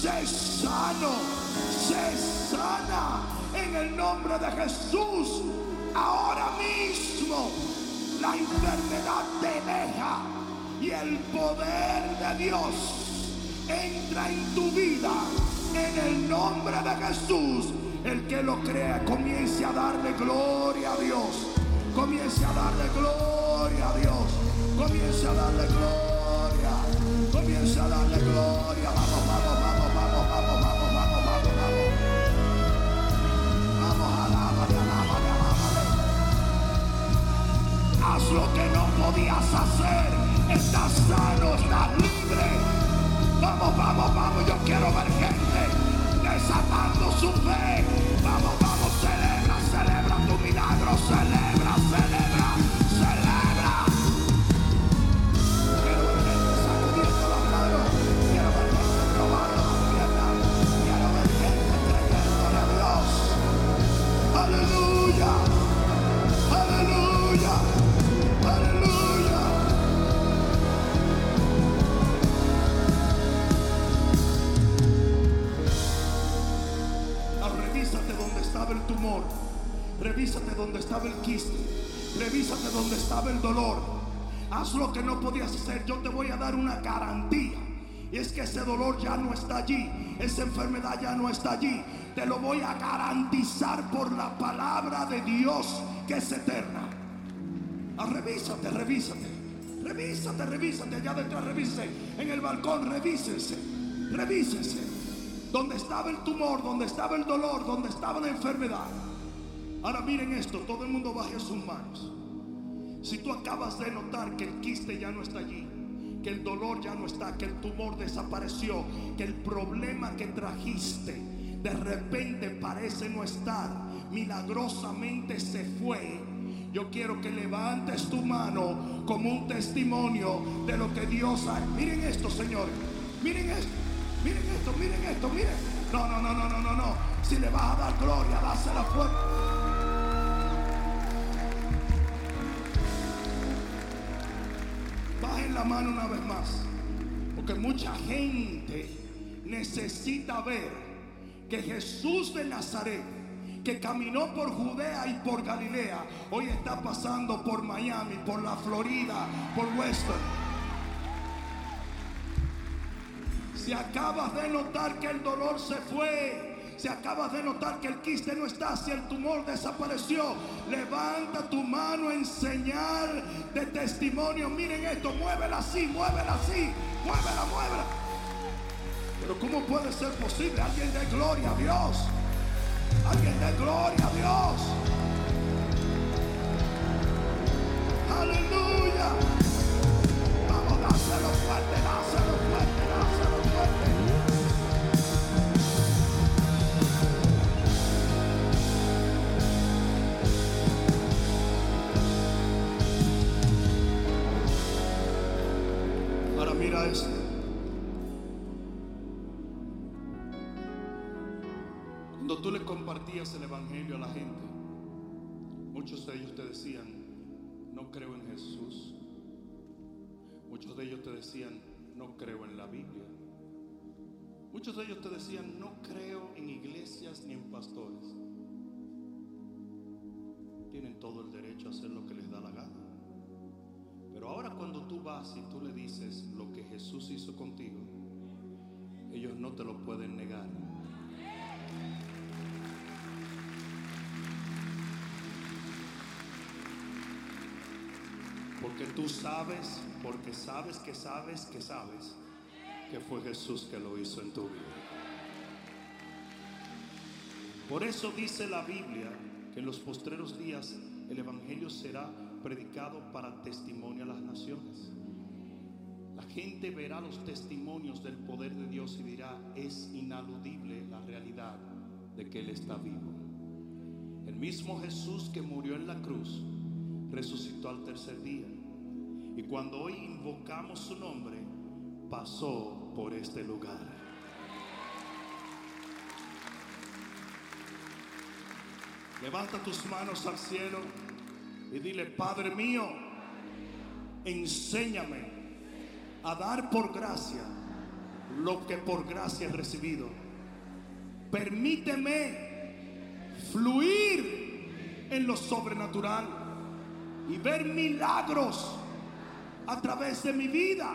Sé sano, sé sana en el nombre de Jesús. Ahora mismo la enfermedad te deja y el poder de Dios entra en tu vida en el nombre de Jesús. El que lo crea comience a darle gloria a Dios. Comience a darle gloria a Dios. Comience a darle gloria. Comience a darle gloria. Vamos, vamos, vamos, vamos, vamos, vamos, vamos, vamos, vamos. Vamos, alábale, alábale, alábale. Haz lo que no podías hacer. Estás sano, estás libre. Vamos, vamos, vamos. Yo quiero ver desatando su fe. Donde estaba el quiste. Revísate donde estaba el dolor. Haz lo que no podías hacer. Yo te voy a dar una garantía. Y es que ese dolor ya no está allí. Esa enfermedad ya no está allí. Te lo voy a garantizar por la palabra de Dios que es eterna. Ah, revísate, revísate. Revísate, revísate. Allá detrás, revísese. En el balcón, revísense. Revísense. Donde estaba el tumor, donde estaba el dolor, donde estaba la enfermedad. Ahora miren esto, todo el mundo baje sus manos. Si tú acabas de notar que el quiste ya no está allí, que el dolor ya no está, que el tumor desapareció, que el problema que trajiste de repente parece no estar, milagrosamente se fue. Yo quiero que levantes tu mano como un testimonio de lo que Dios ha. Miren esto, señores. Miren esto. Miren esto, miren esto, miren. No, no, no, no, no, no, no. Si le vas a dar gloria, dásela fuerte. La mano una vez más. Porque mucha gente necesita ver que Jesús de Nazaret, que caminó por Judea y por Galilea, hoy está pasando por Miami, por la Florida, por Western. Si acabas de notar que el dolor se fue, si acabas de notar que el quiste no está, si el tumor desapareció, levanta tu mano en señal de testimonio. Miren esto, muévela así, muévela así, muévela, muévela. Pero ¿cómo puede ser posible? Alguien de gloria a Dios. Alguien de gloria a Dios. Aleluya. Vamos, dáselo fuerte, dáselo el evangelio a la gente, muchos de ellos te decían, no creo en Jesús. Muchos de ellos te decían, no creo en la Biblia. Muchos de ellos te decían, no creo en iglesias ni en pastores. Tienen todo el derecho a hacer lo que les da la gana. Pero ahora cuando tú vas y tú le dices lo que Jesús hizo contigo, ellos no te lo pueden negar. Porque tú sabes, porque sabes que sabes que sabes que fue Jesús que lo hizo en tu vida. Por eso dice la Biblia que en los postreros días el Evangelio será predicado para testimonio a las naciones. La gente verá los testimonios del poder de Dios y dirá, es inaludible la realidad de que Él está vivo. El mismo Jesús que murió en la cruz resucitó al tercer día. Y cuando hoy invocamos su nombre, pasó por este lugar. Levanta tus manos al cielo y dile, Padre mío, enséñame a dar por gracia lo que por gracia he recibido. Permíteme fluir en lo sobrenatural y ver milagros a través de mi vida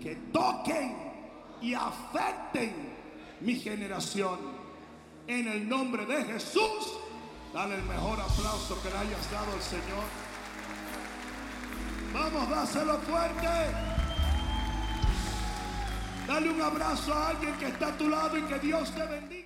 que toquen y afecten mi generación. En el nombre de Jesús. Dale el mejor aplauso que le hayas dado al Señor. Vamos, dáselo fuerte. Dale un abrazo a alguien que está a tu lado y que Dios te bendiga.